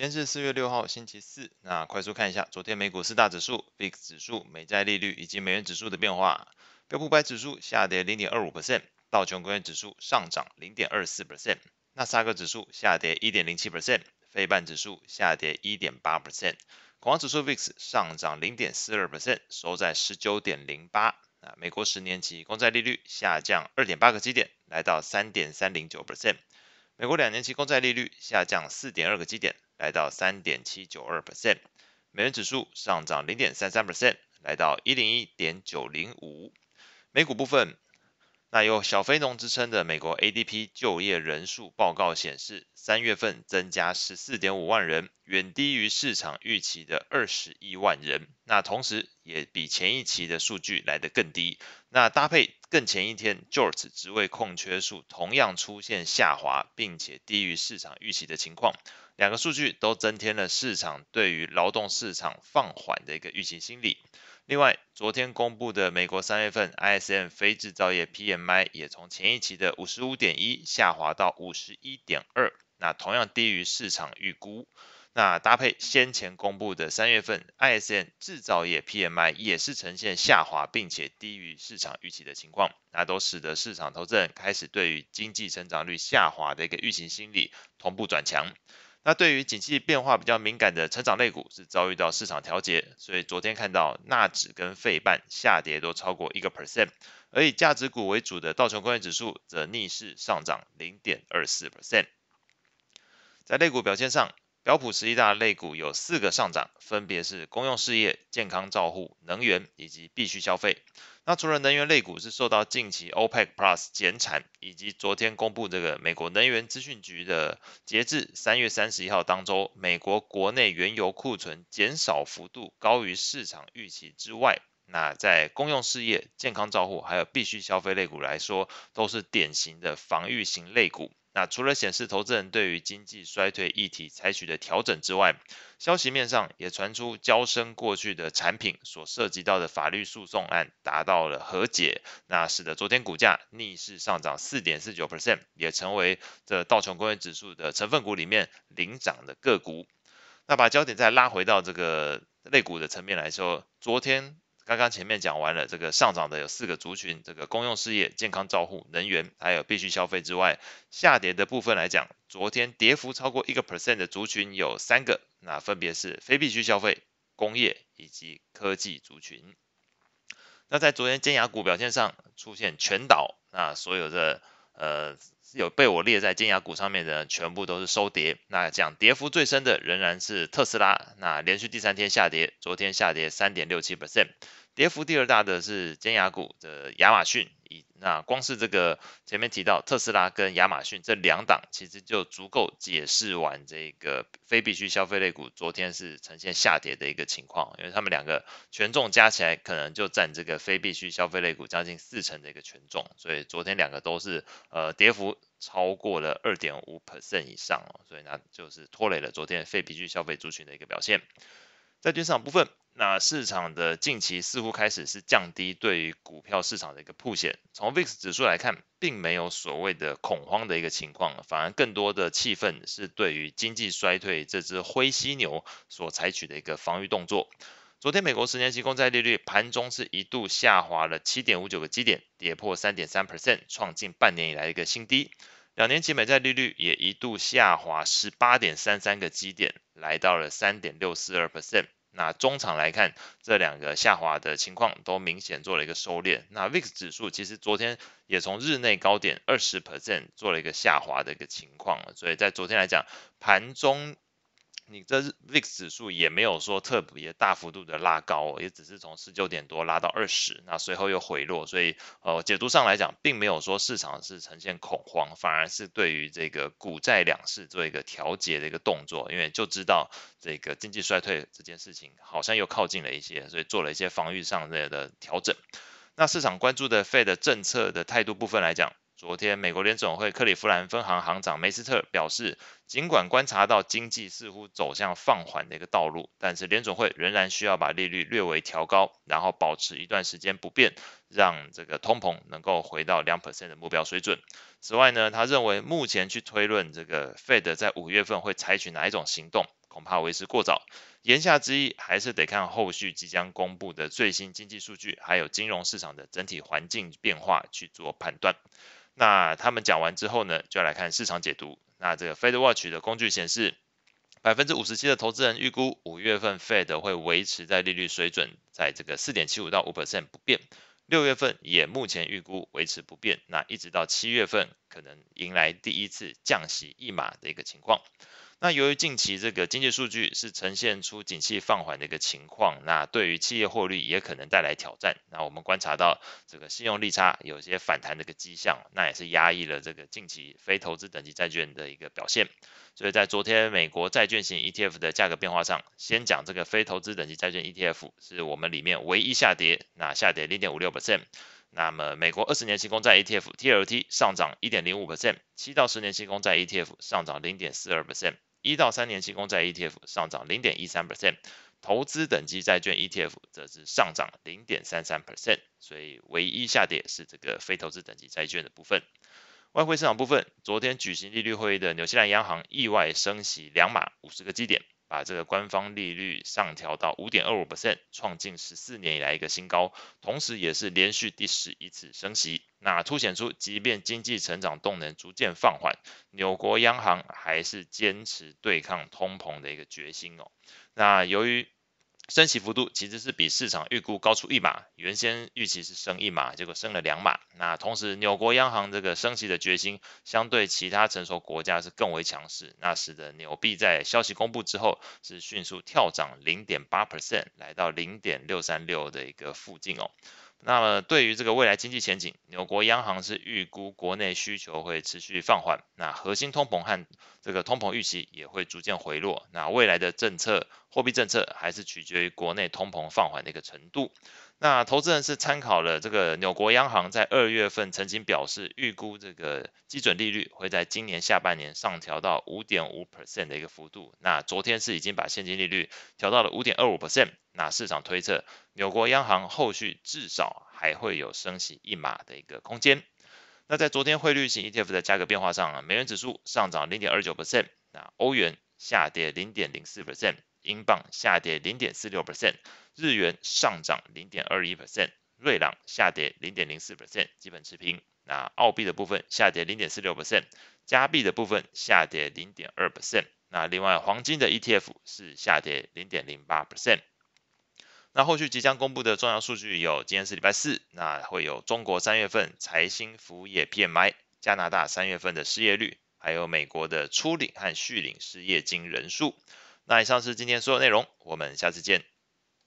今天是四月六号，星期四。那快速看一下昨天美股四大指数、VIX 指数、美债利率以及美元指数的变化。标普五百指数下跌零点二五 percent，道琼工业指数上涨零点二四 percent，纳斯达克指数下跌一点零七 percent，费半指数下跌一点八 percent，恐慌指数 VIX 上涨零点四二 percent，收在十九点零八。啊美国十年期公债利率下降二点八个基点，来到三点三零九 percent。美国两年期公债利率下降四点二个基点，来到三点七九二 percent。美元指数上涨零点三三 percent，来到一零一点九零五。美股部分。那有小非农之称的美国 ADP 就业人数报告显示，三月份增加十四点五万人，远低于市场预期的二十一万人。那同时也比前一期的数据来得更低。那搭配更前一天 JOLTS 职位空缺数同样出现下滑，并且低于市场预期的情况，两个数据都增添了市场对于劳动市场放缓的一个预期心理。另外，昨天公布的美国三月份 ISM 非制造业 PMI 也从前一期的五十五点一下滑到五十一点二，那同样低于市场预估。那搭配先前公布的三月份 ISM 制造业 PMI 也是呈现下滑，并且低于市场预期的情况，那都使得市场投资人开始对于经济成长率下滑的一个预期心理同步转强。那对于景气变化比较敏感的成长类股是遭遇到市场调节，所以昨天看到纳指跟费半下跌都超过一个 percent，而以价值股为主的道琼工业指数则逆势上涨零点二四 percent。在类股表现上，标普十一大类股有四个上涨，分别是公用事业、健康照护、能源以及必需消费。那除了能源类股是受到近期 OPEC Plus 减产，以及昨天公布这个美国能源资讯局的截至三月三十一号当周，美国国内原油库存减少幅度高于市场预期之外，那在公用事业、健康照护还有必需消费类股来说，都是典型的防御型类股。那除了显示投资人对于经济衰退议题采取的调整之外，消息面上也传出交生过去的产品所涉及到的法律诉讼案达到了和解，那使得昨天股价逆势上涨四点四九 percent，也成为这道琼工业指数的成分股里面领涨的个股。那把焦点再拉回到这个类股的层面来说，昨天。刚刚前面讲完了这个上涨的有四个族群，这个公用事业、健康照护、能源，还有必需消费之外，下跌的部分来讲，昨天跌幅超过一个 percent 的族群有三个，那分别是非必需消费、工业以及科技族群。那在昨天尖牙股表现上出现全倒，那所有的呃。有被我列在尖牙股上面的，全部都是收跌。那讲跌幅最深的仍然是特斯拉，那连续第三天下跌，昨天下跌三点六七 percent。跌幅第二大的是尖牙股的亚马逊，以那光是这个前面提到特斯拉跟亚马逊这两档，其实就足够解释完这个非必需消费类股昨天是呈现下跌的一个情况，因为他们两个权重加起来可能就占这个非必需消费类股将近四成的一个权重，所以昨天两个都是呃跌幅超过了二点五 percent 以上哦，所以那就是拖累了昨天非必需消费族群的一个表现。在券商部分，那市场的近期似乎开始是降低对于股票市场的一个曝险。从 VIX 指数来看，并没有所谓的恐慌的一个情况，反而更多的气氛是对于经济衰退这只灰犀牛所采取的一个防御动作。昨天美国十年期公债利率盘中是一度下滑了七点五九个基点，跌破三点三 percent，创近半年以来的一个新低。两年期美债利率也一度下滑十八点三三个基点，来到了三点六四二 percent。那中场来看，这两个下滑的情况都明显做了一个收敛。那 VIX 指数其实昨天也从日内高点二十 percent 做了一个下滑的一个情况，所以在昨天来讲，盘中。你这 VIX 指数也没有说特别大幅度的拉高，也只是从十九点多拉到二十，那随后又回落，所以呃解读上来讲，并没有说市场是呈现恐慌，反而是对于这个股债两市做一个调节的一个动作，因为就知道这个经济衰退这件事情好像又靠近了一些，所以做了一些防御上的的调整。那市场关注的 Fed 政策的态度部分来讲。昨天，美国联总会克里夫兰分行行长梅斯特表示，尽管观察到经济似乎走向放缓的一个道路，但是联总会仍然需要把利率略微调高，然后保持一段时间不变，让这个通膨能够回到两 percent 的目标水准。此外呢，他认为目前去推论这个 Fed 在五月份会采取哪一种行动，恐怕为时过早。言下之意，还是得看后续即将公布的最新经济数据，还有金融市场的整体环境变化去做判断。那他们讲完之后呢，就要来看市场解读。那这个 FedWatch 的工具显示，百分之五十七的投资人预估五月份 Fed 会维持在利率水准，在这个四点七五到五 percent 不变。六月份也目前预估维持不变，那一直到七月份可能迎来第一次降息一码的一个情况。那由于近期这个经济数据是呈现出景气放缓的一个情况，那对于企业获利也可能带来挑战。那我们观察到这个信用利差有些反弹的一个迹象，那也是压抑了这个近期非投资等级债券的一个表现。所以在昨天美国债券型 ETF 的价格变化上，先讲这个非投资等级债券 ETF 是我们里面唯一下跌，那下跌零点五六 percent。那么美国二十年期公债 ETF TLT 上涨一点零五 percent，七到十年期公债 ETF 上涨零点四二 percent，一到三年期公债 ETF 上涨零点一三 percent，投资等级债券 ETF 则是上涨零点三三 percent。所以唯一下跌是这个非投资等级债券的部分。外汇市场部分，昨天举行利率会议的纽西兰央行意外升息两码五十个基点，把这个官方利率上调到五点二五 percent，创近十四年以来一个新高，同时也是连续第十一次升息。那凸显出，即便经济成长动能逐渐放缓，纽国央行还是坚持对抗通膨的一个决心哦。那由于升息幅度其实是比市场预估高出一码，原先预期是升一码，结果升了两码。那同时，纽国央行这个升息的决心，相对其他成熟国家是更为强势，那使得纽币在消息公布之后是迅速跳涨零点八 percent，来到零点六三六的一个附近哦。那么对于这个未来经济前景，纽国央行是预估国内需求会持续放缓，那核心通膨和这个通膨预期也会逐渐回落。那未来的政策，货币政策还是取决于国内通膨放缓的一个程度。那投资人是参考了这个纽国央行在二月份曾经表示，预估这个基准利率会在今年下半年上调到五点五 percent 的一个幅度。那昨天是已经把现金利率调到了五点二五 percent。那市场推测，纽国央行后续至少还会有升息一码的一个空间。那在昨天汇率型 ETF 的价格变化上啊，美元指数上涨零点二九 percent，那欧元下跌零点零四 percent。英镑下跌零点四六 percent，日元上涨零点二一 percent，瑞郎下跌零点零四 percent，基本持平。那澳币的部分下跌零点四六 percent，加币的部分下跌零点二 percent。那另外黄金的 ETF 是下跌零点零八 percent。那后续即将公布的重要数据有：今天是礼拜四，那会有中国三月份财新服务业 PMI，加拿大三月份的失业率，还有美国的初领和续领失业金人数。那以上是今天所有内容，我们下次见。